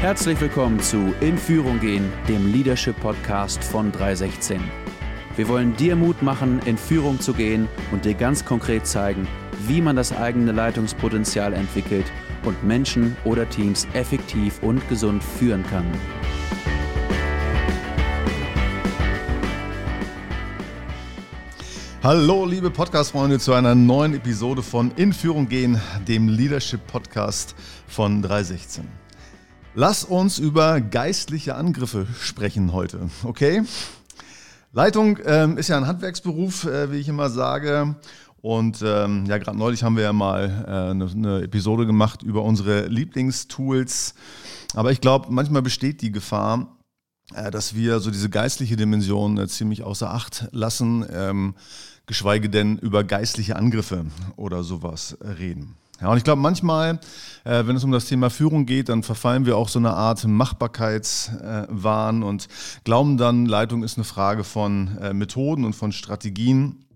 Herzlich willkommen zu In Führung gehen, dem Leadership Podcast von 316. Wir wollen dir Mut machen, in Führung zu gehen und dir ganz konkret zeigen, wie man das eigene Leitungspotenzial entwickelt und Menschen oder Teams effektiv und gesund führen kann. Hallo, liebe Podcast-Freunde, zu einer neuen Episode von In Führung gehen, dem Leadership-Podcast von 316. Lass uns über geistliche Angriffe sprechen heute, okay? Leitung ähm, ist ja ein Handwerksberuf, äh, wie ich immer sage. Und ähm, ja, gerade neulich haben wir ja mal äh, eine, eine Episode gemacht über unsere Lieblingstools. Aber ich glaube, manchmal besteht die Gefahr, äh, dass wir so diese geistliche Dimension äh, ziemlich außer Acht lassen, ähm, geschweige denn über geistliche Angriffe oder sowas reden. Ja, und ich glaube, manchmal, äh, wenn es um das Thema Führung geht, dann verfallen wir auch so eine Art Machbarkeitswahn äh, und glauben dann, Leitung ist eine Frage von äh, Methoden und von Strategien.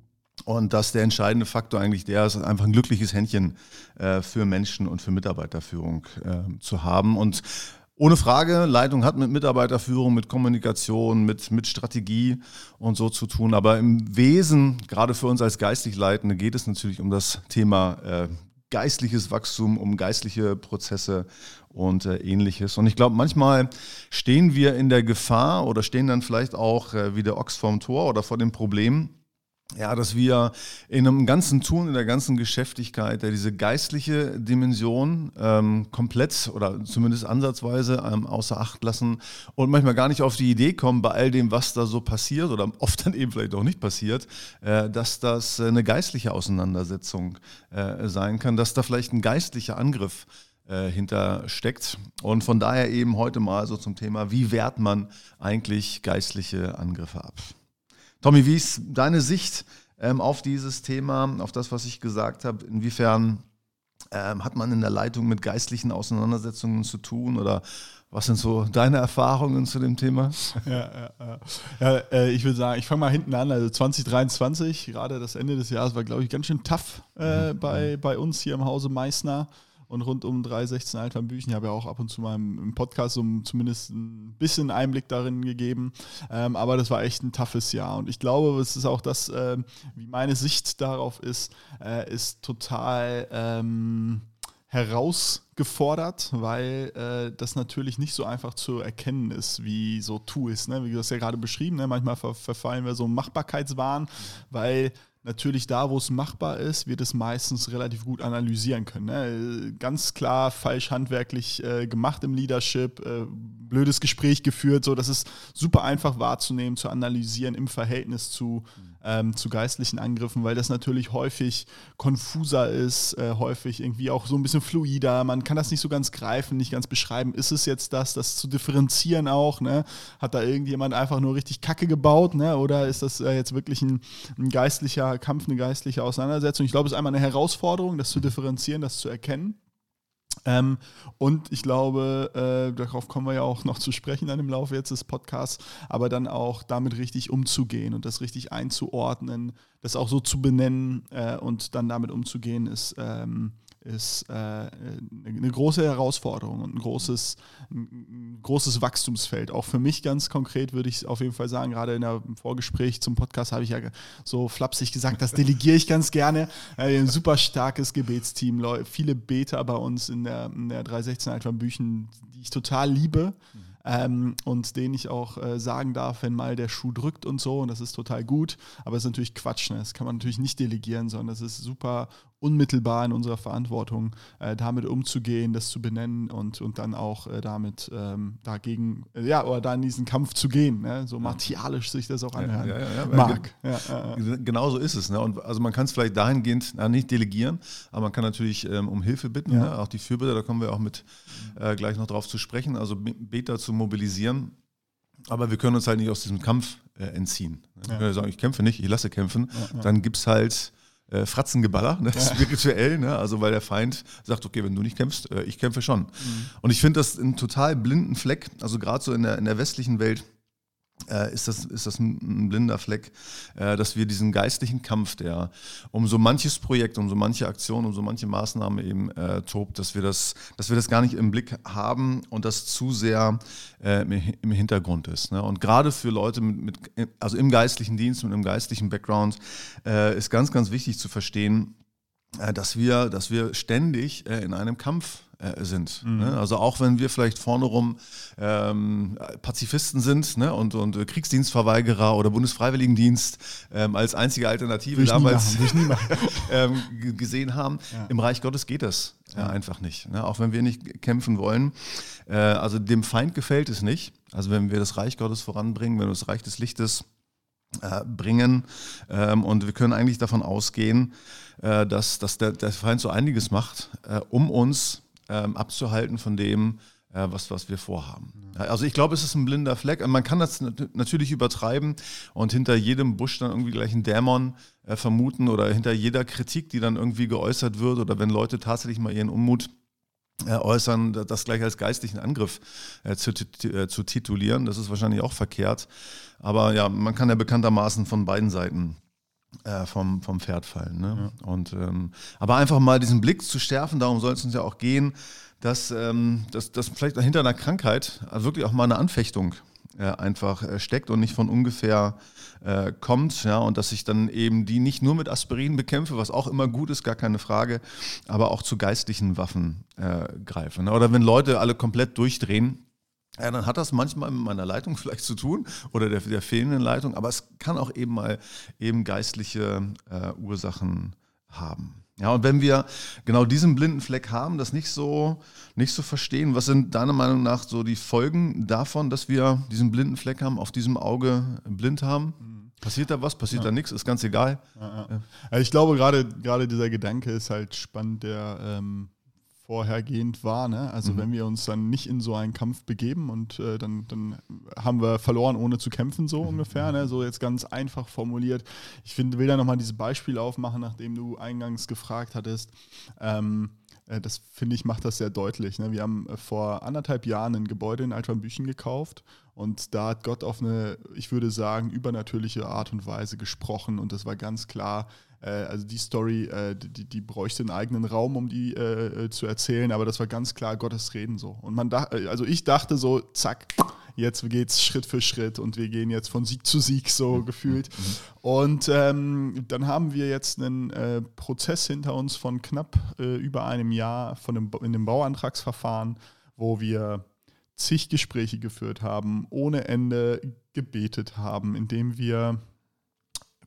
Und dass der entscheidende Faktor eigentlich der ist, einfach ein glückliches Händchen äh, für Menschen und für Mitarbeiterführung äh, zu haben. Und ohne Frage, Leitung hat mit Mitarbeiterführung, mit Kommunikation, mit, mit Strategie und so zu tun. Aber im Wesen, gerade für uns als geistlich Leitende, geht es natürlich um das Thema äh, geistliches Wachstum, um geistliche Prozesse und äh, ähnliches. Und ich glaube, manchmal stehen wir in der Gefahr oder stehen dann vielleicht auch äh, wie der Ochs vorm Tor oder vor dem Problem, ja, dass wir in einem ganzen Tun, in der ganzen Geschäftigkeit ja, diese geistliche Dimension ähm, komplett oder zumindest ansatzweise ähm, außer Acht lassen und manchmal gar nicht auf die Idee kommen, bei all dem, was da so passiert oder oft dann eben vielleicht auch nicht passiert, äh, dass das eine geistliche Auseinandersetzung äh, sein kann, dass da vielleicht ein geistlicher Angriff äh, hintersteckt. Und von daher eben heute mal so zum Thema, wie wehrt man eigentlich geistliche Angriffe ab? Tommy, wie ist deine Sicht ähm, auf dieses Thema, auf das, was ich gesagt habe? Inwiefern ähm, hat man in der Leitung mit geistlichen Auseinandersetzungen zu tun oder was sind so deine Erfahrungen zu dem Thema? Ja, ja, ja. ja äh, ich würde sagen, ich fange mal hinten an. Also 2023, gerade das Ende des Jahres, war, glaube ich, ganz schön tough äh, mhm. bei, bei uns hier im Hause Meißner und rund um 316 Alternbüchen. Ich habe ja auch ab und zu mal im Podcast so zumindest ein bisschen Einblick darin gegeben. Ähm, aber das war echt ein toughes Jahr. Und ich glaube, es ist auch das, äh, wie meine Sicht darauf ist, äh, ist total ähm, herausgefordert, weil äh, das natürlich nicht so einfach zu erkennen ist, wie so Tools. Ne? Wie du das ja gerade beschrieben, ne? manchmal ver verfallen wir so Machbarkeitswahn, weil natürlich da, wo es machbar ist, wird es meistens relativ gut analysieren können. Ne? Ganz klar falsch handwerklich äh, gemacht im Leadership, äh, blödes Gespräch geführt, so das ist super einfach wahrzunehmen, zu analysieren im Verhältnis zu, ähm, zu geistlichen Angriffen, weil das natürlich häufig konfuser ist, äh, häufig irgendwie auch so ein bisschen fluider. Man kann das nicht so ganz greifen, nicht ganz beschreiben. Ist es jetzt das, das zu differenzieren auch? Ne? Hat da irgendjemand einfach nur richtig Kacke gebaut? Ne? Oder ist das äh, jetzt wirklich ein, ein geistlicher Kampf, eine geistliche Auseinandersetzung? Ich glaube, es ist einmal eine Herausforderung, das zu differenzieren, das zu erkennen. Ähm, und ich glaube, äh, darauf kommen wir ja auch noch zu sprechen dann im Laufe jetzt des Podcasts, aber dann auch damit richtig umzugehen und das richtig einzuordnen, das auch so zu benennen äh, und dann damit umzugehen, ist, ähm, ist äh, eine große Herausforderung und ein großes, ein großes Wachstumsfeld. Auch für mich ganz konkret würde ich auf jeden Fall sagen, gerade in der Vorgespräch zum Podcast habe ich ja so flapsig gesagt, das delegiere ich ganz gerne. Äh, ein super starkes Gebetsteam, viele Beter bei uns in der, in der 316 Altmann Büchen, die ich total liebe. Ähm, und denen ich auch äh, sagen darf, wenn mal der Schuh drückt und so, und das ist total gut, aber es ist natürlich Quatsch, ne? das kann man natürlich nicht delegieren, sondern das ist super unmittelbar in unserer Verantwortung, äh, damit umzugehen, das zu benennen und, und dann auch äh, damit ähm, dagegen, äh, ja, oder da in diesen Kampf zu gehen, ne? so martialisch sich das auch anhören ja, ja, ja, mag. Genau so ist es. Ne? Und also man kann es vielleicht dahingehend na, nicht delegieren, aber man kann natürlich ähm, um Hilfe bitten, ne? auch die Fürbitte, da kommen wir auch mit äh, gleich noch drauf zu sprechen, also Beta zu mobilisieren. Aber wir können uns halt nicht aus diesem Kampf äh, entziehen. Wir können sagen, ich kämpfe nicht, ich lasse kämpfen. Dann gibt es halt äh, Fratzengeballer, ne? ist spirituell, ne? also weil der Feind sagt, okay, wenn du nicht kämpfst, äh, ich kämpfe schon. Mhm. Und ich finde das einen total blinden Fleck, also gerade so in der, in der westlichen Welt, ist das, ist das ein, blinder Fleck, äh, dass wir diesen geistlichen Kampf, der um so manches Projekt, um so manche Aktion, um so manche Maßnahme eben äh, tobt, dass wir, das, dass wir das gar nicht im Blick haben und das zu sehr äh, im Hintergrund ist. Ne? Und gerade für Leute mit, mit, also im geistlichen Dienst, mit einem geistlichen Background, äh, ist ganz, ganz wichtig zu verstehen, äh, dass wir, dass wir ständig in einem Kampf äh, sind. Mhm. Ne? Also auch wenn wir vielleicht vorne rum ähm, Pazifisten sind ne? und, und Kriegsdienstverweigerer oder Bundesfreiwilligendienst ähm, als einzige Alternative damals ähm, gesehen haben, ja. im Reich Gottes geht das ja. einfach nicht. Ne? Auch wenn wir nicht kämpfen wollen. Äh, also dem Feind gefällt es nicht. Also wenn wir das Reich Gottes voranbringen, wenn wir das Reich des Lichtes äh, bringen. Ähm, und wir können eigentlich davon ausgehen, äh, dass, dass der, der Feind so einiges macht, äh, um uns ähm, abzuhalten von dem, äh, was, was wir vorhaben. Also ich glaube, es ist ein blinder Fleck. Man kann das natürlich übertreiben und hinter jedem Busch dann irgendwie gleich einen Dämon äh, vermuten oder hinter jeder Kritik, die dann irgendwie geäußert wird oder wenn Leute tatsächlich mal ihren Unmut äh, äußern, das gleich als geistlichen Angriff äh, zu, äh, zu titulieren. Das ist wahrscheinlich auch verkehrt. Aber ja, man kann ja bekanntermaßen von beiden Seiten äh, vom, vom Pferd fallen. Ne? Ja. Und, ähm, aber einfach mal diesen Blick zu schärfen, darum soll es uns ja auch gehen, dass, ähm, dass, dass vielleicht hinter einer Krankheit also wirklich auch mal eine Anfechtung äh, einfach äh, steckt und nicht von ungefähr äh, kommt. Ja, und dass ich dann eben die nicht nur mit Aspirin bekämpfe, was auch immer gut ist, gar keine Frage, aber auch zu geistlichen Waffen äh, greife. Ne? Oder wenn Leute alle komplett durchdrehen, ja, dann hat das manchmal mit meiner Leitung vielleicht zu tun oder der, der fehlenden Leitung, aber es kann auch eben mal eben geistliche äh, Ursachen haben. Ja, und wenn wir genau diesen blinden Fleck haben, das nicht so, nicht so verstehen, was sind deiner Meinung nach so die Folgen davon, dass wir diesen blinden Fleck haben, auf diesem Auge blind haben? Mhm. Passiert da was? Passiert ja. da nichts? Ist ganz egal. Ja, ja. ich glaube, gerade, gerade dieser Gedanke ist halt spannend, der ähm, vorhergehend war. Ne? Also mhm. wenn wir uns dann nicht in so einen Kampf begeben und äh, dann, dann haben wir verloren, ohne zu kämpfen, so mhm. ungefähr. Ne? So jetzt ganz einfach formuliert. Ich finde, will da nochmal dieses Beispiel aufmachen, nachdem du eingangs gefragt hattest. Ähm, äh, das finde ich, macht das sehr deutlich. Ne? Wir haben äh, vor anderthalb Jahren ein Gebäude in Altwambüchen gekauft und da hat Gott auf eine, ich würde sagen, übernatürliche Art und Weise gesprochen und das war ganz klar, also die Story, äh, die, die bräuchte einen eigenen Raum, um die äh, zu erzählen, aber das war ganz klar Gottes Reden so. Und man dachte, also ich dachte so, zack, jetzt geht's Schritt für Schritt und wir gehen jetzt von Sieg zu Sieg so mhm. gefühlt. Mhm. Und ähm, dann haben wir jetzt einen äh, Prozess hinter uns von knapp äh, über einem Jahr von dem, in dem Bauantragsverfahren, wo wir zig Gespräche geführt haben, ohne Ende gebetet haben, indem wir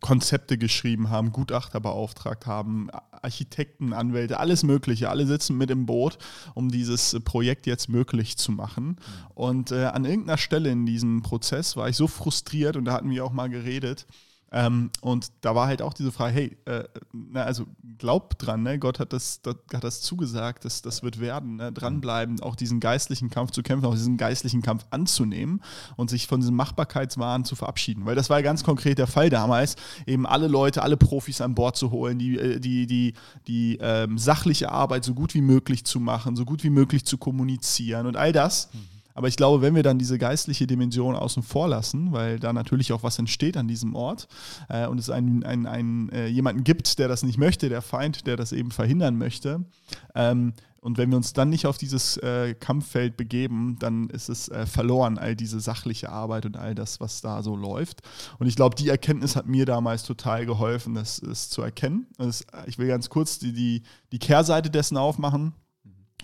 Konzepte geschrieben haben, Gutachter beauftragt haben, Architekten, Anwälte, alles Mögliche. Alle sitzen mit im Boot, um dieses Projekt jetzt möglich zu machen. Und äh, an irgendeiner Stelle in diesem Prozess war ich so frustriert und da hatten wir auch mal geredet, ähm, und da war halt auch diese Frage, hey, äh, na, also glaub dran, ne? Gott hat das, das, hat das zugesagt, dass das wird werden, ne? dranbleiben, auch diesen geistlichen Kampf zu kämpfen, auch diesen geistlichen Kampf anzunehmen und sich von diesem Machbarkeitswahn zu verabschieden. Weil das war ja ganz konkret der Fall damals, eben alle Leute, alle Profis an Bord zu holen, die, äh, die, die, die ähm, sachliche Arbeit so gut wie möglich zu machen, so gut wie möglich zu kommunizieren und all das. Mhm aber ich glaube, wenn wir dann diese geistliche Dimension außen vor lassen, weil da natürlich auch was entsteht an diesem Ort äh, und es einen, einen, einen äh, jemanden gibt, der das nicht möchte, der Feind, der das eben verhindern möchte, ähm, und wenn wir uns dann nicht auf dieses äh, Kampffeld begeben, dann ist es äh, verloren, all diese sachliche Arbeit und all das, was da so läuft. Und ich glaube, die Erkenntnis hat mir damals total geholfen, das, das zu erkennen. Das, ich will ganz kurz die, die, die Kehrseite dessen aufmachen.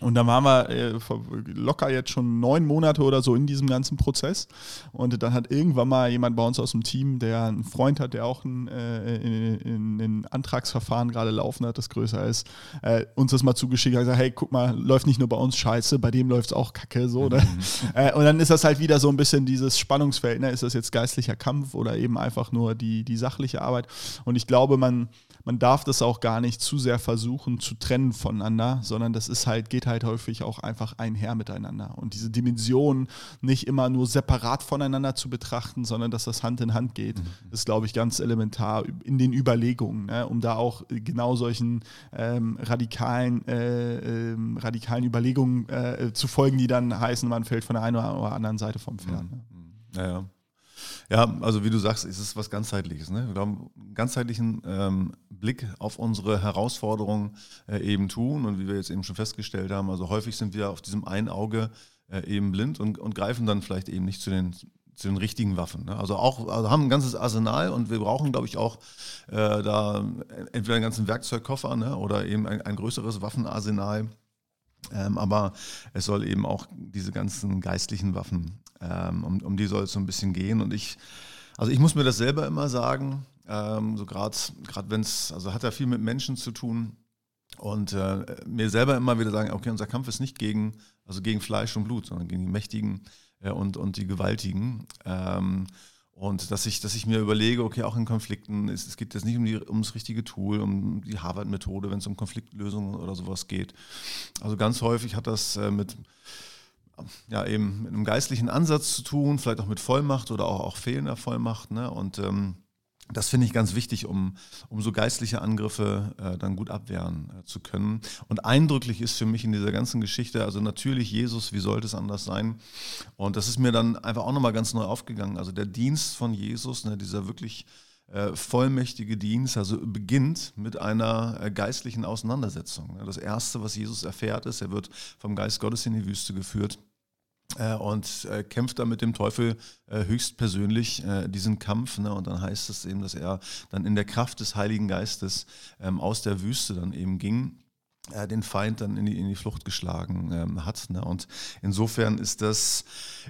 Und dann waren wir äh, locker jetzt schon neun Monate oder so in diesem ganzen Prozess. Und dann hat irgendwann mal jemand bei uns aus dem Team, der einen Freund hat, der auch ein, äh, in, in Antragsverfahren gerade laufen hat, das größer ist, äh, uns das mal zugeschickt hat, gesagt, hey, guck mal, läuft nicht nur bei uns scheiße, bei dem läuft es auch kacke. So, ne? äh, und dann ist das halt wieder so ein bisschen dieses Spannungsfeld. Ne? Ist das jetzt geistlicher Kampf oder eben einfach nur die, die sachliche Arbeit? Und ich glaube, man, man darf das auch gar nicht zu sehr versuchen zu trennen voneinander, sondern das ist halt, geht halt häufig auch einfach einher miteinander. Und diese Dimensionen nicht immer nur separat voneinander zu betrachten, sondern dass das Hand in Hand geht, mhm. ist, glaube ich, ganz elementar in den Überlegungen, ne? um da auch genau solchen ähm, radikalen, äh, äh, radikalen Überlegungen äh, zu folgen, die dann heißen, man fällt von der einen oder anderen Seite vom Pferd. Mhm. Ne? Ja, ja. Also wie du sagst, ist es was ganzheitliches. Ne? Wir haben einen ganzheitlichen ähm, Blick auf unsere Herausforderungen äh, eben tun und wie wir jetzt eben schon festgestellt haben, also häufig sind wir auf diesem einen Auge äh, eben blind und, und greifen dann vielleicht eben nicht zu den zu den richtigen Waffen. Ne? Also auch also haben ein ganzes Arsenal und wir brauchen, glaube ich, auch äh, da entweder einen ganzen Werkzeugkoffer ne? oder eben ein, ein größeres Waffenarsenal. Ähm, aber es soll eben auch diese ganzen geistlichen Waffen, ähm, um, um die soll es so ein bisschen gehen. Und ich, also ich muss mir das selber immer sagen, ähm, so gerade wenn es, also hat ja viel mit Menschen zu tun. Und äh, mir selber immer wieder sagen, okay, unser Kampf ist nicht gegen, also gegen Fleisch und Blut, sondern gegen die Mächtigen äh, und, und die Gewaltigen. Ähm, und dass ich, dass ich mir überlege, okay, auch in Konflikten, es, es geht jetzt nicht um, die, um das richtige Tool, um die Harvard-Methode, wenn es um Konfliktlösungen oder sowas geht. Also ganz häufig hat das äh, mit, ja, eben mit einem geistlichen Ansatz zu tun, vielleicht auch mit Vollmacht oder auch, auch fehlender Vollmacht. Ne? Und ähm, das finde ich ganz wichtig, um, um so geistliche Angriffe äh, dann gut abwehren äh, zu können. Und eindrücklich ist für mich in dieser ganzen Geschichte, also natürlich Jesus, wie sollte es anders sein? Und das ist mir dann einfach auch nochmal ganz neu aufgegangen. Also der Dienst von Jesus, ne, dieser wirklich vollmächtige Dienst, also beginnt mit einer äh, geistlichen Auseinandersetzung. Das Erste, was Jesus erfährt, ist, er wird vom Geist Gottes in die Wüste geführt äh, und äh, kämpft da mit dem Teufel äh, höchstpersönlich äh, diesen Kampf. Ne? Und dann heißt es eben, dass er dann in der Kraft des Heiligen Geistes ähm, aus der Wüste dann eben ging äh, den Feind dann in die, in die Flucht geschlagen ähm, hat. Ne? Und insofern ist das,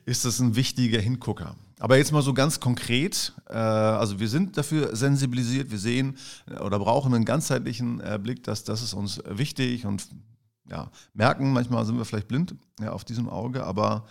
ist das ein wichtiger Hingucker. Aber jetzt mal so ganz konkret, äh, also wir sind dafür sensibilisiert, wir sehen äh, oder brauchen einen ganzheitlichen äh, Blick, dass das ist uns wichtig und ja, merken, manchmal sind wir vielleicht blind ja, auf diesem Auge, aber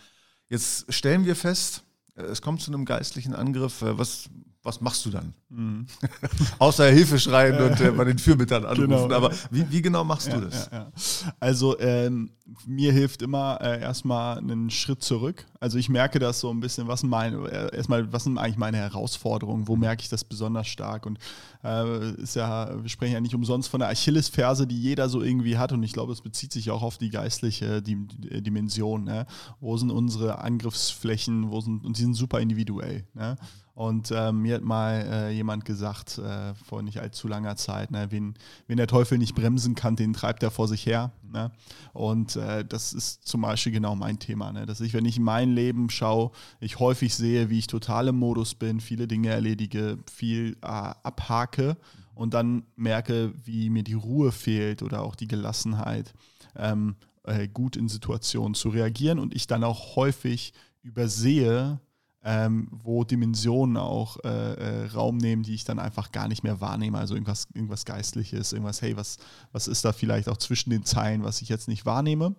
jetzt stellen wir fest, äh, es kommt zu einem geistlichen Angriff. Äh, was, was machst du dann? Mhm. Außer Hilfe schreien und äh, bei den Fürbittern anrufen. Genau. Aber wie, wie, genau machst ja, du das? Ja, ja. Also ähm, mir hilft immer äh, erstmal einen Schritt zurück. Also ich merke das so ein bisschen, was sind meine, äh, erstmal, was sind eigentlich meine Herausforderungen? Wo merke ich das besonders stark? Und äh, ist ja, wir sprechen ja nicht umsonst von der Achillesferse, die jeder so irgendwie hat. Und ich glaube, es bezieht sich auch auf die geistliche die, die Dimension. Ne? Wo sind unsere Angriffsflächen? Wo sind, und die sind super individuell. Ne? Und äh, mir hat mal äh, jemand gesagt, äh, vor nicht allzu langer Zeit, ne, wen, wen der Teufel nicht bremsen kann, den treibt er vor sich her. Ne? Und äh, das ist zum Beispiel genau mein Thema. Ne? Dass ich, wenn ich in mein Leben schaue, ich häufig sehe, wie ich total im Modus bin, viele Dinge erledige, viel äh, abhake und dann merke, wie mir die Ruhe fehlt oder auch die Gelassenheit, ähm, äh, gut in Situationen zu reagieren und ich dann auch häufig übersehe, ähm, wo Dimensionen auch äh, äh, Raum nehmen, die ich dann einfach gar nicht mehr wahrnehme. Also irgendwas, irgendwas Geistliches, irgendwas, hey, was, was ist da vielleicht auch zwischen den Zeilen, was ich jetzt nicht wahrnehme?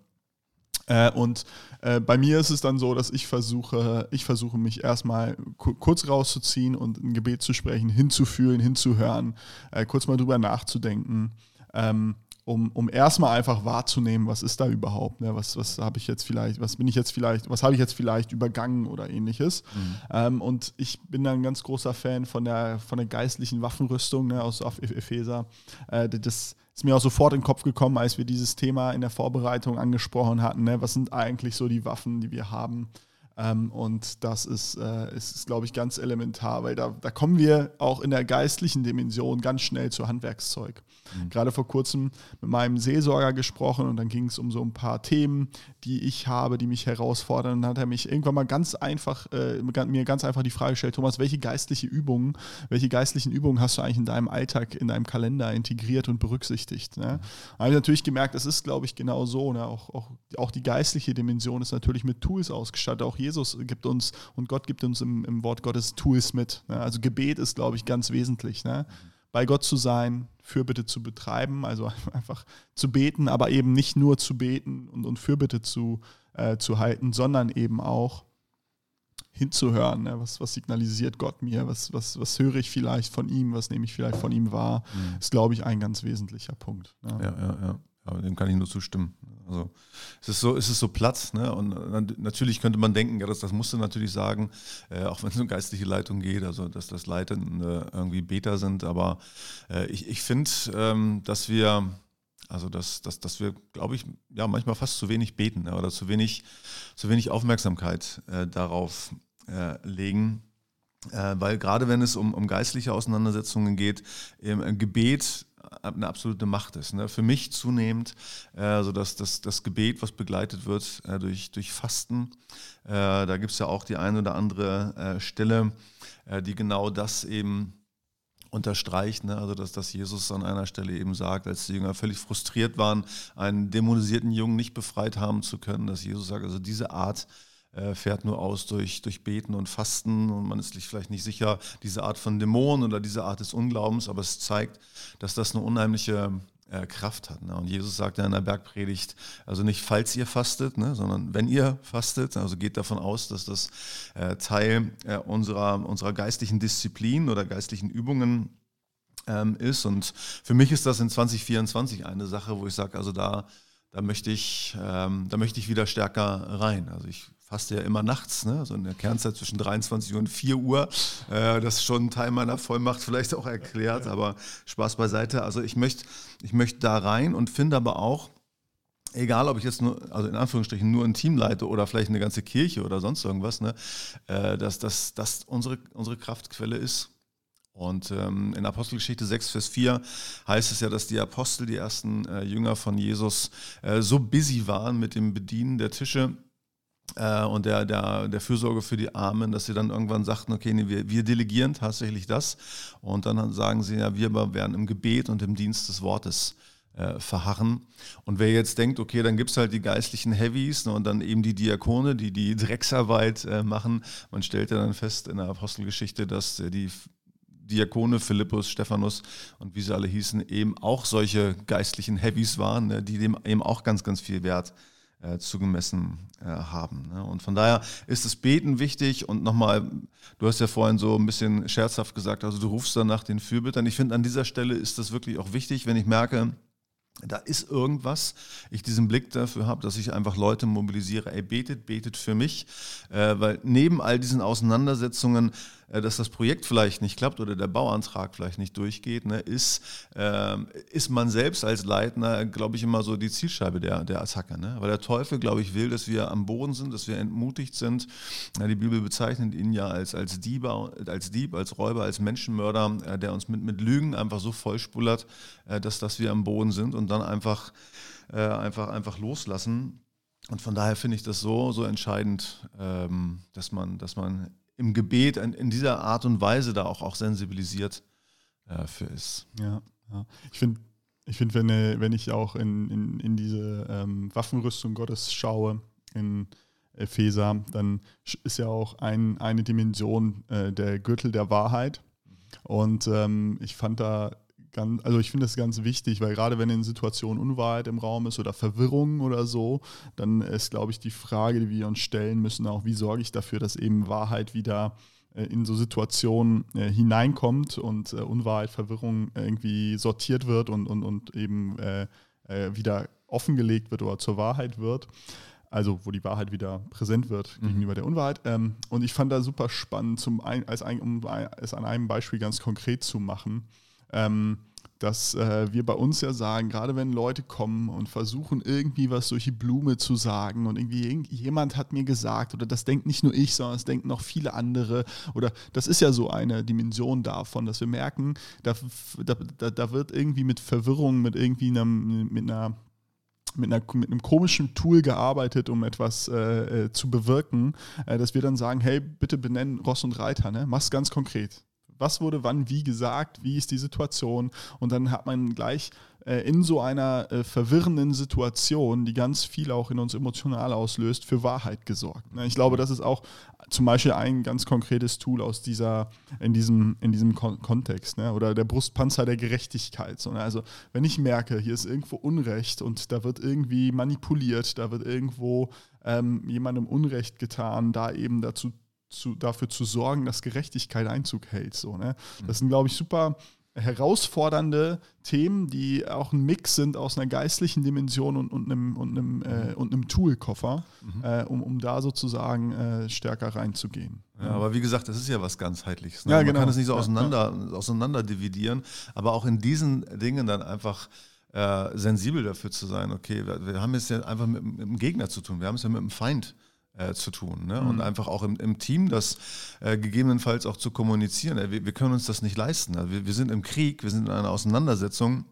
Äh, und äh, bei mir ist es dann so, dass ich versuche, ich versuche mich erstmal kurz rauszuziehen und ein Gebet zu sprechen, hinzufühlen, hinzuhören, äh, kurz mal drüber nachzudenken. Ähm, um, um erstmal einfach wahrzunehmen, was ist da überhaupt, ne? was, was habe ich jetzt vielleicht, was bin ich jetzt vielleicht, was habe ich jetzt vielleicht übergangen oder ähnliches. Mhm. Ähm, und ich bin dann ein ganz großer Fan von der, von der geistlichen Waffenrüstung ne, aus Epheser. Äh, das ist mir auch sofort in den Kopf gekommen, als wir dieses Thema in der Vorbereitung angesprochen hatten. Ne? Was sind eigentlich so die Waffen, die wir haben? Ähm, und das ist, äh, ist, ist glaube ich, ganz elementar, weil da, da kommen wir auch in der geistlichen Dimension ganz schnell zu Handwerkszeug. Mhm. Gerade vor kurzem mit meinem Seelsorger gesprochen und dann ging es um so ein paar Themen, die ich habe, die mich herausfordern. Und dann hat er mich irgendwann mal ganz einfach, äh, mir ganz einfach die Frage gestellt, Thomas, welche geistliche Übungen, welche geistlichen Übungen hast du eigentlich in deinem Alltag, in deinem Kalender integriert und berücksichtigt? Ne? Da habe ich natürlich gemerkt, es ist, glaube ich, genau so. Ne? Auch, auch, auch die geistliche Dimension ist natürlich mit Tools ausgestattet. Auch Jesus gibt uns und Gott gibt uns im, im Wort Gottes Tools mit. Ne? Also Gebet ist, glaube ich, ganz wesentlich. Ne? Bei Gott zu sein, Fürbitte zu betreiben, also einfach zu beten, aber eben nicht nur zu beten und, und Fürbitte zu, äh, zu halten, sondern eben auch hinzuhören. Ne? Was, was signalisiert Gott mir? Was, was, was höre ich vielleicht von ihm? Was nehme ich vielleicht von ihm wahr? Mhm. Ist, glaube ich, ein ganz wesentlicher Punkt. Ne? Ja, ja, ja. Aber dem kann ich nur zustimmen. Also es ist so, es ist so Platz, ne? Und natürlich könnte man denken, ja, das, das musst du natürlich sagen, äh, auch wenn es um geistliche Leitung geht, also dass das Leitende irgendwie Beta sind. Aber äh, ich, ich finde, ähm, dass wir, also dass, dass, dass wir, glaube ich, ja, manchmal fast zu wenig beten ja, oder zu wenig, zu wenig Aufmerksamkeit äh, darauf äh, legen. Äh, weil gerade wenn es um, um geistliche Auseinandersetzungen geht, im Gebet eine absolute Macht ist. Ne? Für mich zunehmend, äh, also das, das, das Gebet, was begleitet wird äh, durch, durch Fasten, äh, da gibt es ja auch die eine oder andere äh, Stelle, äh, die genau das eben unterstreicht, ne? also dass, dass Jesus an einer Stelle eben sagt, als die Jünger völlig frustriert waren, einen dämonisierten Jungen nicht befreit haben zu können, dass Jesus sagt, also diese Art fährt nur aus durch, durch Beten und Fasten und man ist sich vielleicht nicht sicher, diese Art von Dämonen oder diese Art des Unglaubens, aber es zeigt, dass das eine unheimliche äh, Kraft hat. Ne? Und Jesus sagt ja in der Bergpredigt, also nicht falls ihr fastet, ne, sondern wenn ihr fastet, also geht davon aus, dass das äh, Teil äh, unserer, unserer geistlichen Disziplin oder geistlichen Übungen ähm, ist. Und für mich ist das in 2024 eine Sache, wo ich sage, also da, da möchte ich, ähm, da möchte ich wieder stärker rein. Also ich faste ja immer nachts, ne? so in der Kernzeit zwischen 23 und 4 Uhr. Äh, das ist schon ein Teil meiner Vollmacht vielleicht auch erklärt, aber Spaß beiseite. Also ich möchte ich möcht da rein und finde aber auch, egal ob ich jetzt nur, also in Anführungsstrichen nur ein Team leite oder vielleicht eine ganze Kirche oder sonst irgendwas, ne, äh, dass das unsere, unsere Kraftquelle ist. Und ähm, in Apostelgeschichte 6, Vers 4 heißt es ja, dass die Apostel, die ersten äh, Jünger von Jesus, äh, so busy waren mit dem Bedienen der Tische, äh, und der, der, der Fürsorge für die Armen, dass sie dann irgendwann sagten, okay, nee, wir, wir delegieren tatsächlich das. Und dann sagen sie, ja, wir werden im Gebet und im Dienst des Wortes äh, verharren. Und wer jetzt denkt, okay, dann gibt es halt die geistlichen Heavies ne, und dann eben die Diakone, die die Drecksarbeit äh, machen. Man stellt ja dann fest in der Apostelgeschichte, dass äh, die Diakone, Philippus, Stephanus und wie sie alle hießen, eben auch solche geistlichen Heavies waren, ne, die dem eben auch ganz, ganz viel Wert äh, zugemessen äh, haben. Ne? Und von daher ist das Beten wichtig und nochmal, du hast ja vorhin so ein bisschen scherzhaft gesagt, also du rufst dann nach den Fürbittern. Ich finde, an dieser Stelle ist das wirklich auch wichtig, wenn ich merke, da ist irgendwas, ich diesen Blick dafür habe, dass ich einfach Leute mobilisiere, ey, betet, betet für mich, äh, weil neben all diesen Auseinandersetzungen, äh, dass das Projekt vielleicht nicht klappt oder der Bauantrag vielleicht nicht durchgeht, ne, ist, äh, ist man selbst als Leitner, glaube ich, immer so die Zielscheibe der, der Attacke. Ne? Weil der Teufel, glaube ich, will, dass wir am Boden sind, dass wir entmutigt sind. Ja, die Bibel bezeichnet ihn ja als, als, Dieber, als Dieb, als Räuber, als Menschenmörder, äh, der uns mit, mit Lügen einfach so vollspullert, äh, dass, dass wir am Boden sind und dann einfach, äh, einfach, einfach loslassen. Und von daher finde ich das so, so entscheidend, ähm, dass, man, dass man im Gebet in, in dieser Art und Weise da auch, auch sensibilisiert äh, für ist. Ja, ja. ich finde, ich find, wenn, äh, wenn ich auch in, in, in diese ähm, Waffenrüstung Gottes schaue, in Epheser, dann ist ja auch ein, eine Dimension äh, der Gürtel der Wahrheit. Und ähm, ich fand da ganz, also ich finde das ganz wichtig, weil gerade wenn in Situationen Unwahrheit im Raum ist oder Verwirrung oder so, dann ist, glaube ich, die Frage, die wir uns stellen müssen, auch, wie sorge ich dafür, dass eben Wahrheit wieder äh, in so Situationen äh, hineinkommt und äh, Unwahrheit, Verwirrung irgendwie sortiert wird und, und, und eben äh, äh, wieder offengelegt wird oder zur Wahrheit wird. Also wo die Wahrheit wieder präsent wird mhm. gegenüber der Unwahrheit. Ähm, und ich fand da super spannend, zum ein, als ein, um es an einem Beispiel ganz konkret zu machen ähm, dass äh, wir bei uns ja sagen, gerade wenn Leute kommen und versuchen irgendwie was durch die Blume zu sagen und irgendwie jemand hat mir gesagt oder das denkt nicht nur ich, sondern es denken noch viele andere oder das ist ja so eine Dimension davon, dass wir merken, da, da, da wird irgendwie mit Verwirrung, mit irgendwie einem, mit einer mit, einer, mit, einem komischen Tool gearbeitet, um etwas äh, äh, zu bewirken, äh, dass wir dann sagen, hey, bitte benennen Ross und Reiter, ne? mach's ganz konkret was wurde wann wie gesagt, wie ist die Situation und dann hat man gleich äh, in so einer äh, verwirrenden Situation, die ganz viel auch in uns emotional auslöst, für Wahrheit gesorgt. Ne? Ich glaube, das ist auch zum Beispiel ein ganz konkretes Tool aus dieser, in diesem, in diesem Kon Kontext. Ne? Oder der Brustpanzer der Gerechtigkeit. Ne? Also wenn ich merke, hier ist irgendwo Unrecht und da wird irgendwie manipuliert, da wird irgendwo ähm, jemandem Unrecht getan, da eben dazu zu, dafür zu sorgen, dass Gerechtigkeit Einzug hält. So, ne? Das sind, glaube ich, super herausfordernde Themen, die auch ein Mix sind aus einer geistlichen Dimension und, und einem, und einem, äh, und einem Toolkoffer, mhm. äh, um, um da sozusagen äh, stärker reinzugehen. Ja, aber wie gesagt, das ist ja was ganzheitliches. Ne? Ja, Man genau. kann es nicht so auseinander, ja. auseinander dividieren, aber auch in diesen Dingen dann einfach äh, sensibel dafür zu sein, okay, wir, wir haben es ja einfach mit, mit, dem Gegner zu tun, wir haben es ja mit dem Feind äh, zu tun. Ne? Mhm. Und einfach auch im, im Team das äh, gegebenenfalls auch zu kommunizieren. Äh, wir, wir, können uns das nicht leisten. Also wir, wir, sind im Krieg, wir sind in einer Auseinandersetzung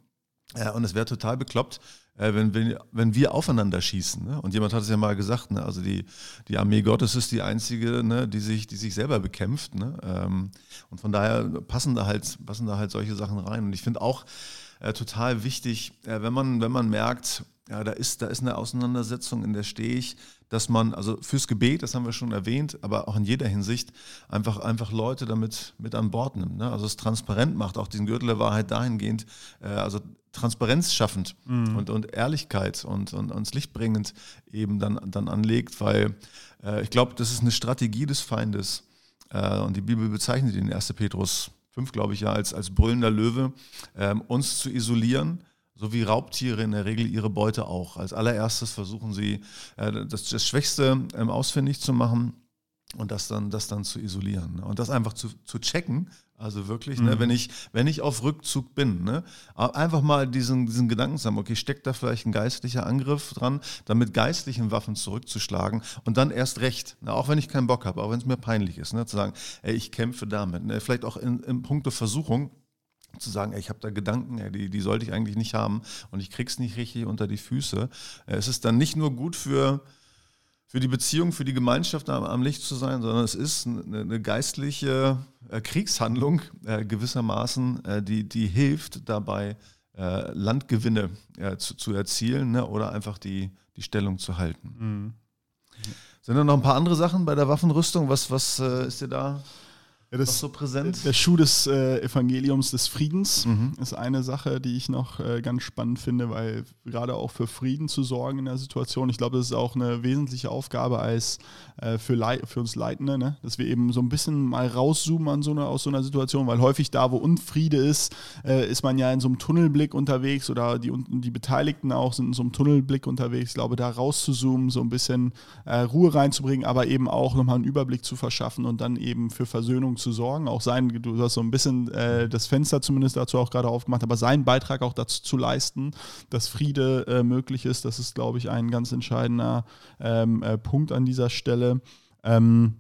äh, und es wäre total bekloppt, äh, wenn, wenn, wenn wir aufeinander schießen. Ne? Und jemand hat es ja mal gesagt, ne? also die, die Armee Gottes ist die einzige, ne? die, sich, die sich selber bekämpft. Ne? Ähm, und von daher passen da halt, passen da halt solche Sachen rein. Und ich finde auch äh, total wichtig, äh, wenn, man, wenn man merkt, ja, da ist, da ist eine Auseinandersetzung, in der stehe ich, dass man, also fürs Gebet, das haben wir schon erwähnt, aber auch in jeder Hinsicht einfach, einfach Leute damit mit an Bord nimmt. Ne? Also es transparent macht, auch diesen Gürtel der Wahrheit dahingehend, äh, also Transparenz schaffend mhm. und, und Ehrlichkeit und, und ans Licht bringend eben dann, dann anlegt, weil äh, ich glaube, das ist eine Strategie des Feindes. Äh, und die Bibel bezeichnet ihn in 1. Petrus 5, glaube ich, ja, als, als brüllender Löwe, ähm, uns zu isolieren so wie Raubtiere in der Regel ihre Beute auch. Als allererstes versuchen sie, äh, das, das Schwächste ähm, ausfindig zu machen und das dann, das dann zu isolieren. Ne? Und das einfach zu, zu checken, also wirklich, ne, mhm. ne, wenn, ich, wenn ich auf Rückzug bin, ne, einfach mal diesen, diesen Gedanken zu haben, okay, steckt da vielleicht ein geistlicher Angriff dran, dann mit geistlichen Waffen zurückzuschlagen und dann erst recht, ne, auch wenn ich keinen Bock habe, auch wenn es mir peinlich ist, ne, zu sagen, ey, ich kämpfe damit. Ne, vielleicht auch in, in puncto Versuchung, zu sagen, ey, ich habe da Gedanken, ey, die, die sollte ich eigentlich nicht haben und ich krieg's nicht richtig unter die Füße. Äh, es ist dann nicht nur gut für, für die Beziehung, für die Gemeinschaft am, am Licht zu sein, sondern es ist eine, eine geistliche äh, Kriegshandlung äh, gewissermaßen, äh, die, die hilft dabei, äh, Landgewinne äh, zu, zu erzielen ne, oder einfach die, die Stellung zu halten. Mhm. Sind da noch ein paar andere Sachen bei der Waffenrüstung? Was, was ist dir da ja, das, so präsent? Der Schuh des äh, Evangeliums des Friedens mhm. ist eine Sache, die ich noch äh, ganz spannend finde, weil gerade auch für Frieden zu sorgen in der Situation, ich glaube, das ist auch eine wesentliche Aufgabe als äh, für, für uns Leitende, ne? dass wir eben so ein bisschen mal rauszoomen an so eine, aus so einer Situation, weil häufig da, wo Unfriede ist, äh, ist man ja in so einem Tunnelblick unterwegs oder die, die Beteiligten auch sind in so einem Tunnelblick unterwegs. Ich glaube, da rauszuzoomen, so ein bisschen äh, Ruhe reinzubringen, aber eben auch nochmal einen Überblick zu verschaffen und dann eben für Versöhnung zu sorgen, auch sein, du hast so ein bisschen äh, das Fenster zumindest dazu auch gerade aufgemacht, aber seinen Beitrag auch dazu zu leisten, dass Friede äh, möglich ist, das ist, glaube ich, ein ganz entscheidender ähm, äh, Punkt an dieser Stelle. Ähm,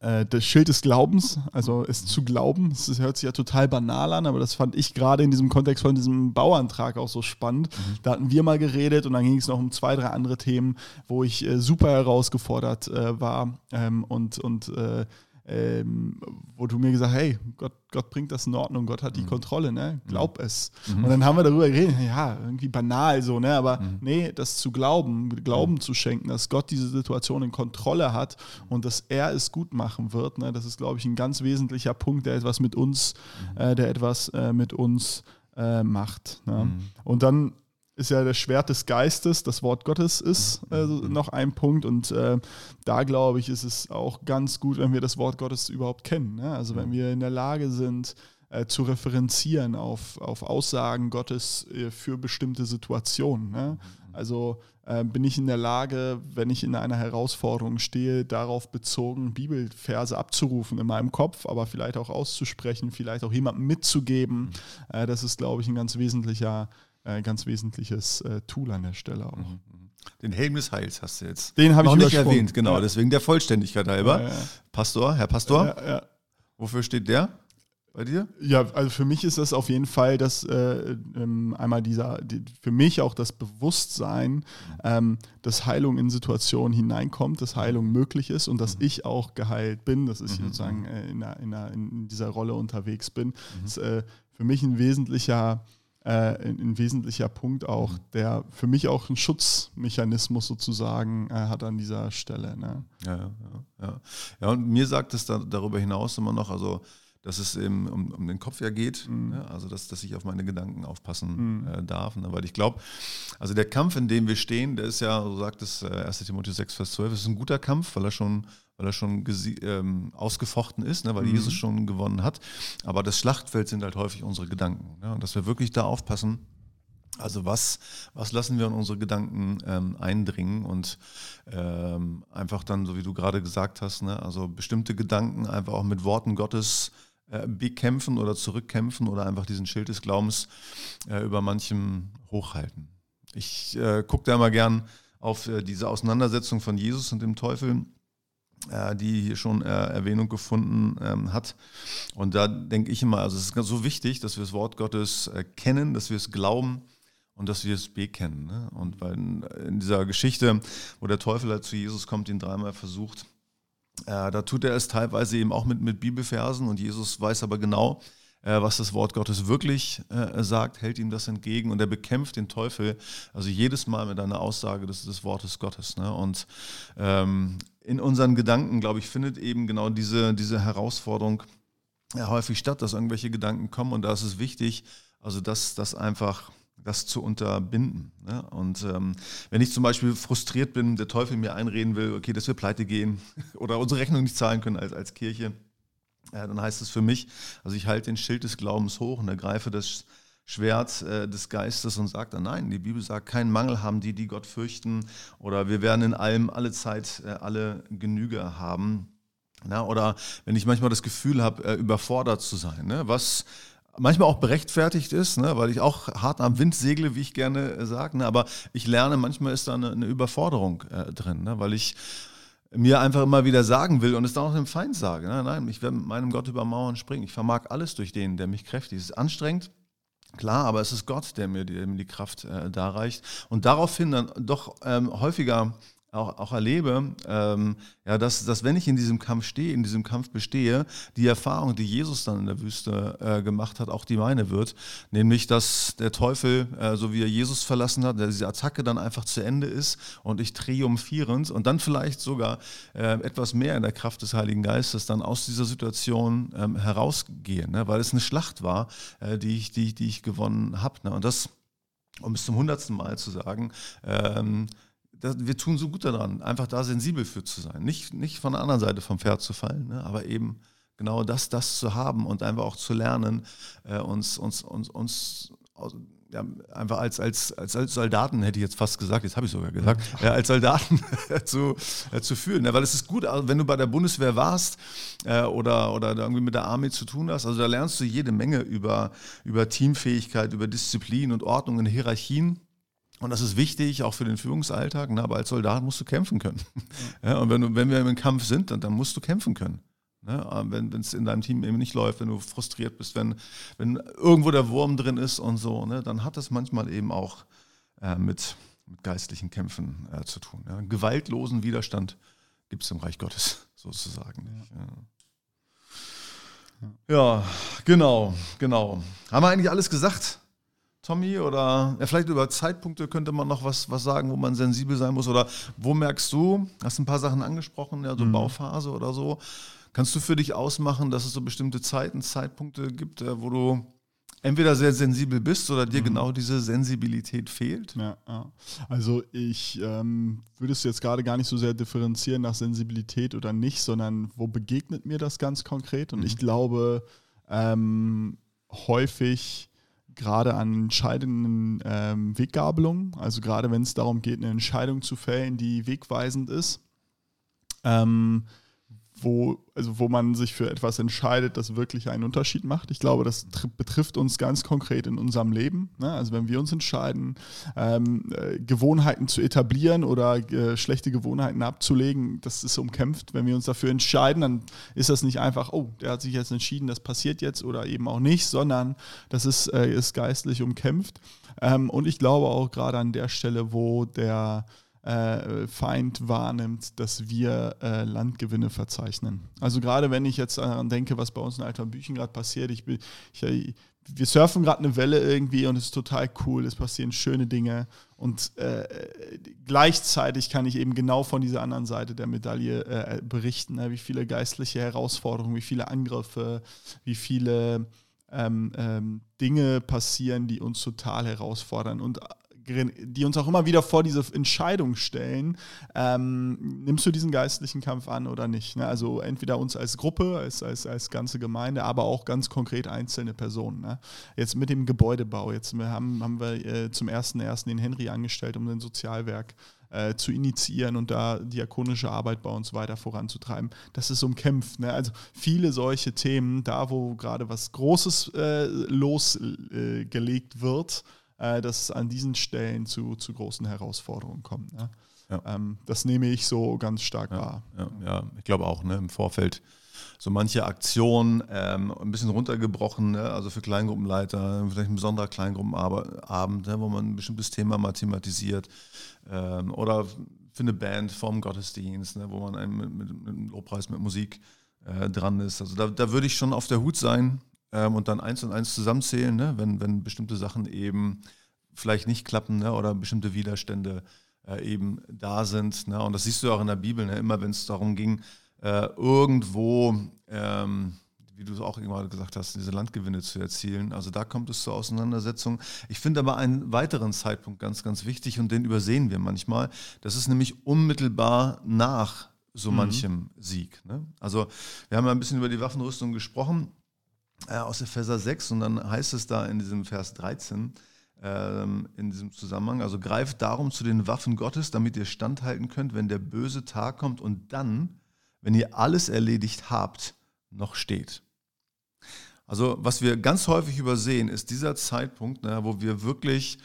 äh, das Schild des Glaubens, also es zu glauben, das hört sich ja total banal an, aber das fand ich gerade in diesem Kontext von diesem Bauantrag auch so spannend. Mhm. Da hatten wir mal geredet und dann ging es noch um zwei, drei andere Themen, wo ich äh, super herausgefordert äh, war ähm, und, und äh, ähm, wo du mir gesagt hast, hey, Gott, Gott bringt das in Ordnung, Gott hat die mhm. Kontrolle, ne? Glaub mhm. es. Mhm. Und dann haben wir darüber geredet, ja, irgendwie banal so, ne? Aber mhm. nee, das zu glauben, Glauben mhm. zu schenken, dass Gott diese Situation in Kontrolle hat und dass er es gut machen wird, ne? Das ist, glaube ich, ein ganz wesentlicher Punkt, der etwas mit uns, mhm. äh, der etwas äh, mit uns äh, macht. Ne? Und dann ist ja das Schwert des Geistes, das Wort Gottes ist äh, noch ein Punkt. Und äh, da glaube ich, ist es auch ganz gut, wenn wir das Wort Gottes überhaupt kennen. Ne? Also wenn wir in der Lage sind, äh, zu referenzieren auf, auf Aussagen Gottes äh, für bestimmte Situationen. Ne? Also äh, bin ich in der Lage, wenn ich in einer Herausforderung stehe, darauf bezogen Bibelverse abzurufen in meinem Kopf, aber vielleicht auch auszusprechen, vielleicht auch jemandem mitzugeben. Äh, das ist, glaube ich, ein ganz wesentlicher ein ganz wesentliches äh, Tool an der Stelle auch. Mhm, mhm. Den Helm des Heils hast du jetzt. Den habe ich nicht erwähnt, genau, ja. deswegen der Vollständigkeit halber. Ja, ja. Pastor, Herr Pastor, wofür steht der? Bei dir? Ja, also für mich ist das auf jeden Fall das äh, ähm, einmal dieser, die, für mich auch das Bewusstsein, ähm, dass Heilung in Situationen hineinkommt, dass Heilung möglich ist und dass mhm. ich auch geheilt bin, dass ich mhm. sozusagen äh, in, der, in, der, in, dieser Rolle unterwegs bin. Mhm. Das ist äh, für mich ein wesentlicher äh, ein, ein, wesentlicher Punkt auch, mhm. der für mich auch einen Schutzmechanismus sozusagen äh, hat an dieser Stelle. Ne? Ja, ja, ja. Ja, und mir sagt es da, darüber hinaus immer noch, also dass es eben um, um den Kopf ja geht, mhm. ne? also dass, dass ich auf meine Gedanken aufpassen mhm. äh, darf. Ne? Weil ich glaube, also der Kampf, in dem wir stehen, der ist ja, so sagt es äh, 1 Timotheus 6, Vers 12, ist ein guter Kampf, weil er schon weil er schon ähm, ausgefochten ist, ne, weil mhm. Jesus schon gewonnen hat. Aber das Schlachtfeld sind halt häufig unsere Gedanken. Ne, und dass wir wirklich da aufpassen, also was, was lassen wir in unsere Gedanken ähm, eindringen und ähm, einfach dann, so wie du gerade gesagt hast, ne, also bestimmte Gedanken einfach auch mit Worten Gottes äh, bekämpfen oder zurückkämpfen oder einfach diesen Schild des Glaubens äh, über manchem hochhalten. Ich äh, gucke da immer gern auf äh, diese Auseinandersetzung von Jesus und dem Teufel, die hier schon äh, Erwähnung gefunden ähm, hat. Und da denke ich immer, also es ist ganz so wichtig, dass wir das Wort Gottes äh, kennen, dass wir es glauben und dass wir es bekennen. Ne? Und weil in, dieser Geschichte, wo der Teufel halt zu Jesus kommt, ihn dreimal versucht, äh, da tut er es teilweise eben auch mit, mit Bibelversen und Jesus weiß aber genau, äh, was das Wort Gottes wirklich äh, sagt, hält ihm das entgegen und er bekämpft den Teufel, also jedes Mal mit einer Aussage des, des Wortes Gottes. Ne? Und ähm, in unseren Gedanken, glaube ich, findet eben genau diese, diese Herausforderung häufig statt, dass irgendwelche Gedanken kommen und da ist es wichtig, also dass das einfach das zu unterbinden. Ne? Und ähm, wenn ich zum Beispiel frustriert bin, der Teufel mir einreden will, okay, dass wir pleite gehen oder unsere Rechnung nicht zahlen können als, als Kirche, äh, dann heißt es für mich, also ich halte den Schild des Glaubens hoch und ergreife das Schwert äh, des Geistes und sagt dann, nein, die Bibel sagt, keinen Mangel haben die, die Gott fürchten oder wir werden in allem alle Zeit äh, alle Genüge haben. Na, oder wenn ich manchmal das Gefühl habe, äh, überfordert zu sein, ne? was manchmal auch berechtfertigt ist, ne? weil ich auch hart am Wind segle, wie ich gerne äh, sage, ne? aber ich lerne, manchmal ist da eine, eine Überforderung äh, drin, ne? weil ich mir einfach immer wieder sagen will und es dann auch dem Feind sage. Ne? Nein, ich werde mit meinem Gott über Mauern springen. Ich vermag alles durch den, der mich kräftigt. Es ist anstrengend, klar, aber es ist Gott, der mir die, der mir die Kraft äh, darreicht. Und daraufhin dann doch ähm, häufiger auch, auch erlebe, ähm, ja, dass, dass wenn ich in diesem Kampf stehe, in diesem Kampf bestehe, die Erfahrung, die Jesus dann in der Wüste äh, gemacht hat, auch die meine wird, nämlich, dass der Teufel, äh, so wie er Jesus verlassen hat, diese Attacke dann einfach zu Ende ist und ich triumphierend und dann vielleicht sogar äh, etwas mehr in der Kraft des Heiligen Geistes dann aus dieser Situation ähm, herausgehe, ne? weil es eine Schlacht war, äh, die, ich, die, die ich gewonnen habe. Ne? Und das, um es zum hundertsten Mal zu sagen, ähm, das, wir tun so gut daran, einfach da sensibel für zu sein. Nicht, nicht von der anderen Seite vom Pferd zu fallen, ne, aber eben genau das, das zu haben und einfach auch zu lernen, äh, uns, uns, uns, uns ja, einfach als, als, als Soldaten, hätte ich jetzt fast gesagt, jetzt habe ich sogar gesagt, ja, als Soldaten zu, äh, zu fühlen. Ja, weil es ist gut, also wenn du bei der Bundeswehr warst äh, oder, oder irgendwie mit der Armee zu tun hast, also da lernst du jede Menge über, über Teamfähigkeit, über Disziplin und Ordnung und Hierarchien. Und das ist wichtig, auch für den Führungsalltag, ne? aber als Soldat musst du kämpfen können. Ja, und wenn, du, wenn wir im Kampf sind, dann, dann musst du kämpfen können. Ne? Wenn es in deinem Team eben nicht läuft, wenn du frustriert bist, wenn, wenn irgendwo der Wurm drin ist und so, ne? dann hat das manchmal eben auch äh, mit, mit geistlichen Kämpfen äh, zu tun. Ja? Gewaltlosen Widerstand gibt es im Reich Gottes sozusagen. Ja. Ja. ja, genau, genau. Haben wir eigentlich alles gesagt? Tommy? Oder ja, vielleicht über Zeitpunkte könnte man noch was, was sagen, wo man sensibel sein muss? Oder wo merkst du, hast ein paar Sachen angesprochen, ja, so mhm. Bauphase oder so. Kannst du für dich ausmachen, dass es so bestimmte Zeiten, Zeitpunkte gibt, äh, wo du entweder sehr sensibel bist oder dir mhm. genau diese Sensibilität fehlt? Ja, ja. also ich ähm, würde es jetzt gerade gar nicht so sehr differenzieren nach Sensibilität oder nicht, sondern wo begegnet mir das ganz konkret? Und mhm. ich glaube, ähm, häufig gerade an entscheidenden ähm, Weggabelungen, also gerade wenn es darum geht, eine Entscheidung zu fällen, die wegweisend ist. Ähm, wo, also wo man sich für etwas entscheidet, das wirklich einen Unterschied macht. Ich glaube, das betrifft uns ganz konkret in unserem Leben. Ne? Also wenn wir uns entscheiden, ähm, äh, Gewohnheiten zu etablieren oder äh, schlechte Gewohnheiten abzulegen, das ist umkämpft. Wenn wir uns dafür entscheiden, dann ist das nicht einfach, oh, der hat sich jetzt entschieden, das passiert jetzt oder eben auch nicht, sondern das ist, äh, ist geistlich umkämpft. Ähm, und ich glaube auch gerade an der Stelle, wo der äh, Feind wahrnimmt, dass wir äh, Landgewinne verzeichnen. Also gerade wenn ich jetzt daran denke, was bei uns in Alter Büchen gerade passiert, ich, ich, wir surfen gerade eine Welle irgendwie und es ist total cool, es passieren schöne Dinge und äh, gleichzeitig kann ich eben genau von dieser anderen Seite der Medaille äh, berichten, ne? wie viele geistliche Herausforderungen, wie viele Angriffe, wie viele ähm, ähm, Dinge passieren, die uns total herausfordern und die uns auch immer wieder vor diese Entscheidung stellen, ähm, nimmst du diesen geistlichen Kampf an oder nicht? Ne? Also entweder uns als Gruppe, als, als, als ganze Gemeinde, aber auch ganz konkret einzelne Personen. Ne? Jetzt mit dem Gebäudebau, jetzt haben, haben wir äh, zum ersten den Henry angestellt, um den Sozialwerk äh, zu initiieren und da diakonische Arbeit bei uns weiter voranzutreiben. Das ist umkämpft. Ne? Also viele solche Themen, da wo gerade was Großes äh, losgelegt wird, äh, dass es an diesen Stellen zu, zu großen Herausforderungen kommt. Ne? Ja. Ähm, das nehme ich so ganz stark Ja, wahr. ja, ja, ich glaube auch, ne, im Vorfeld so manche Aktionen ähm, ein bisschen runtergebrochen, ne, also für Kleingruppenleiter, vielleicht ein besonderer Kleingruppenabend, ne, wo man ein bestimmtes Thema mal thematisiert ähm, oder für eine Band vom Gottesdienst, ne, wo man einen mit, mit, mit einem Lobpreis mit Musik äh, dran ist. Also da, da würde ich schon auf der Hut sein ähm, und dann eins und eins zusammenzählen, ne, wenn, wenn bestimmte Sachen eben vielleicht nicht klappen ne, oder bestimmte Widerstände äh, eben da sind. Ne? Und das siehst du auch in der Bibel, ne? immer wenn es darum ging, äh, irgendwo, ähm, wie du es auch gerade gesagt hast, diese Landgewinne zu erzielen. Also da kommt es zur Auseinandersetzung. Ich finde aber einen weiteren Zeitpunkt ganz, ganz wichtig und den übersehen wir manchmal. Das ist nämlich unmittelbar nach so manchem Sieg. Ne? Also wir haben ja ein bisschen über die Waffenrüstung gesprochen äh, aus Epheser 6 und dann heißt es da in diesem Vers 13, ähm, in diesem Zusammenhang. Also greift darum zu den Waffen Gottes, damit ihr standhalten könnt, wenn der böse Tag kommt und dann, wenn ihr alles erledigt habt, noch steht. Also was wir ganz häufig übersehen, ist dieser Zeitpunkt, ne, wo wir wirklich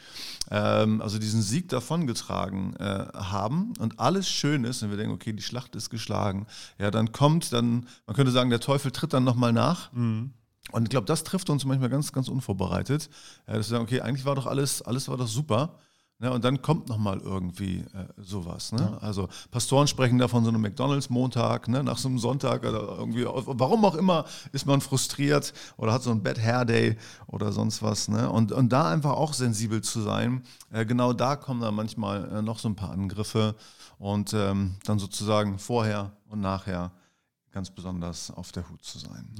ähm, also diesen Sieg davongetragen äh, haben und alles schön ist und wir denken, okay, die Schlacht ist geschlagen. Ja, dann kommt dann, man könnte sagen, der Teufel tritt dann nochmal nach. Und ich glaube, das trifft uns manchmal ganz, ganz unvorbereitet. Ja, dass wir sagen, okay, eigentlich war doch alles, alles war doch super. Ne, und dann kommt nochmal irgendwie äh, sowas. Ne? Also Pastoren sprechen da von so einem McDonalds-Montag, ne? nach so einem Sonntag oder irgendwie, warum auch immer, ist man frustriert oder hat so ein Bad Hair Day oder sonst was. Ne? Und, und da einfach auch sensibel zu sein, äh, genau da kommen dann manchmal äh, noch so ein paar Angriffe und ähm, dann sozusagen vorher und nachher ganz besonders auf der Hut zu sein.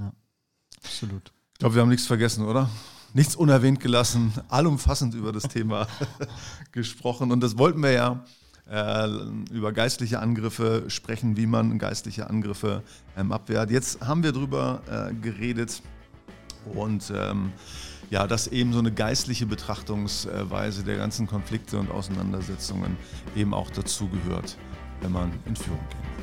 Absolut. Ich glaube, wir haben nichts vergessen, oder? Nichts unerwähnt gelassen, allumfassend über das Thema gesprochen. Und das wollten wir ja äh, über geistliche Angriffe sprechen, wie man geistliche Angriffe ähm, abwehrt. Jetzt haben wir darüber äh, geredet und ähm, ja, dass eben so eine geistliche Betrachtungsweise der ganzen Konflikte und Auseinandersetzungen eben auch dazugehört, wenn man in Führung geht.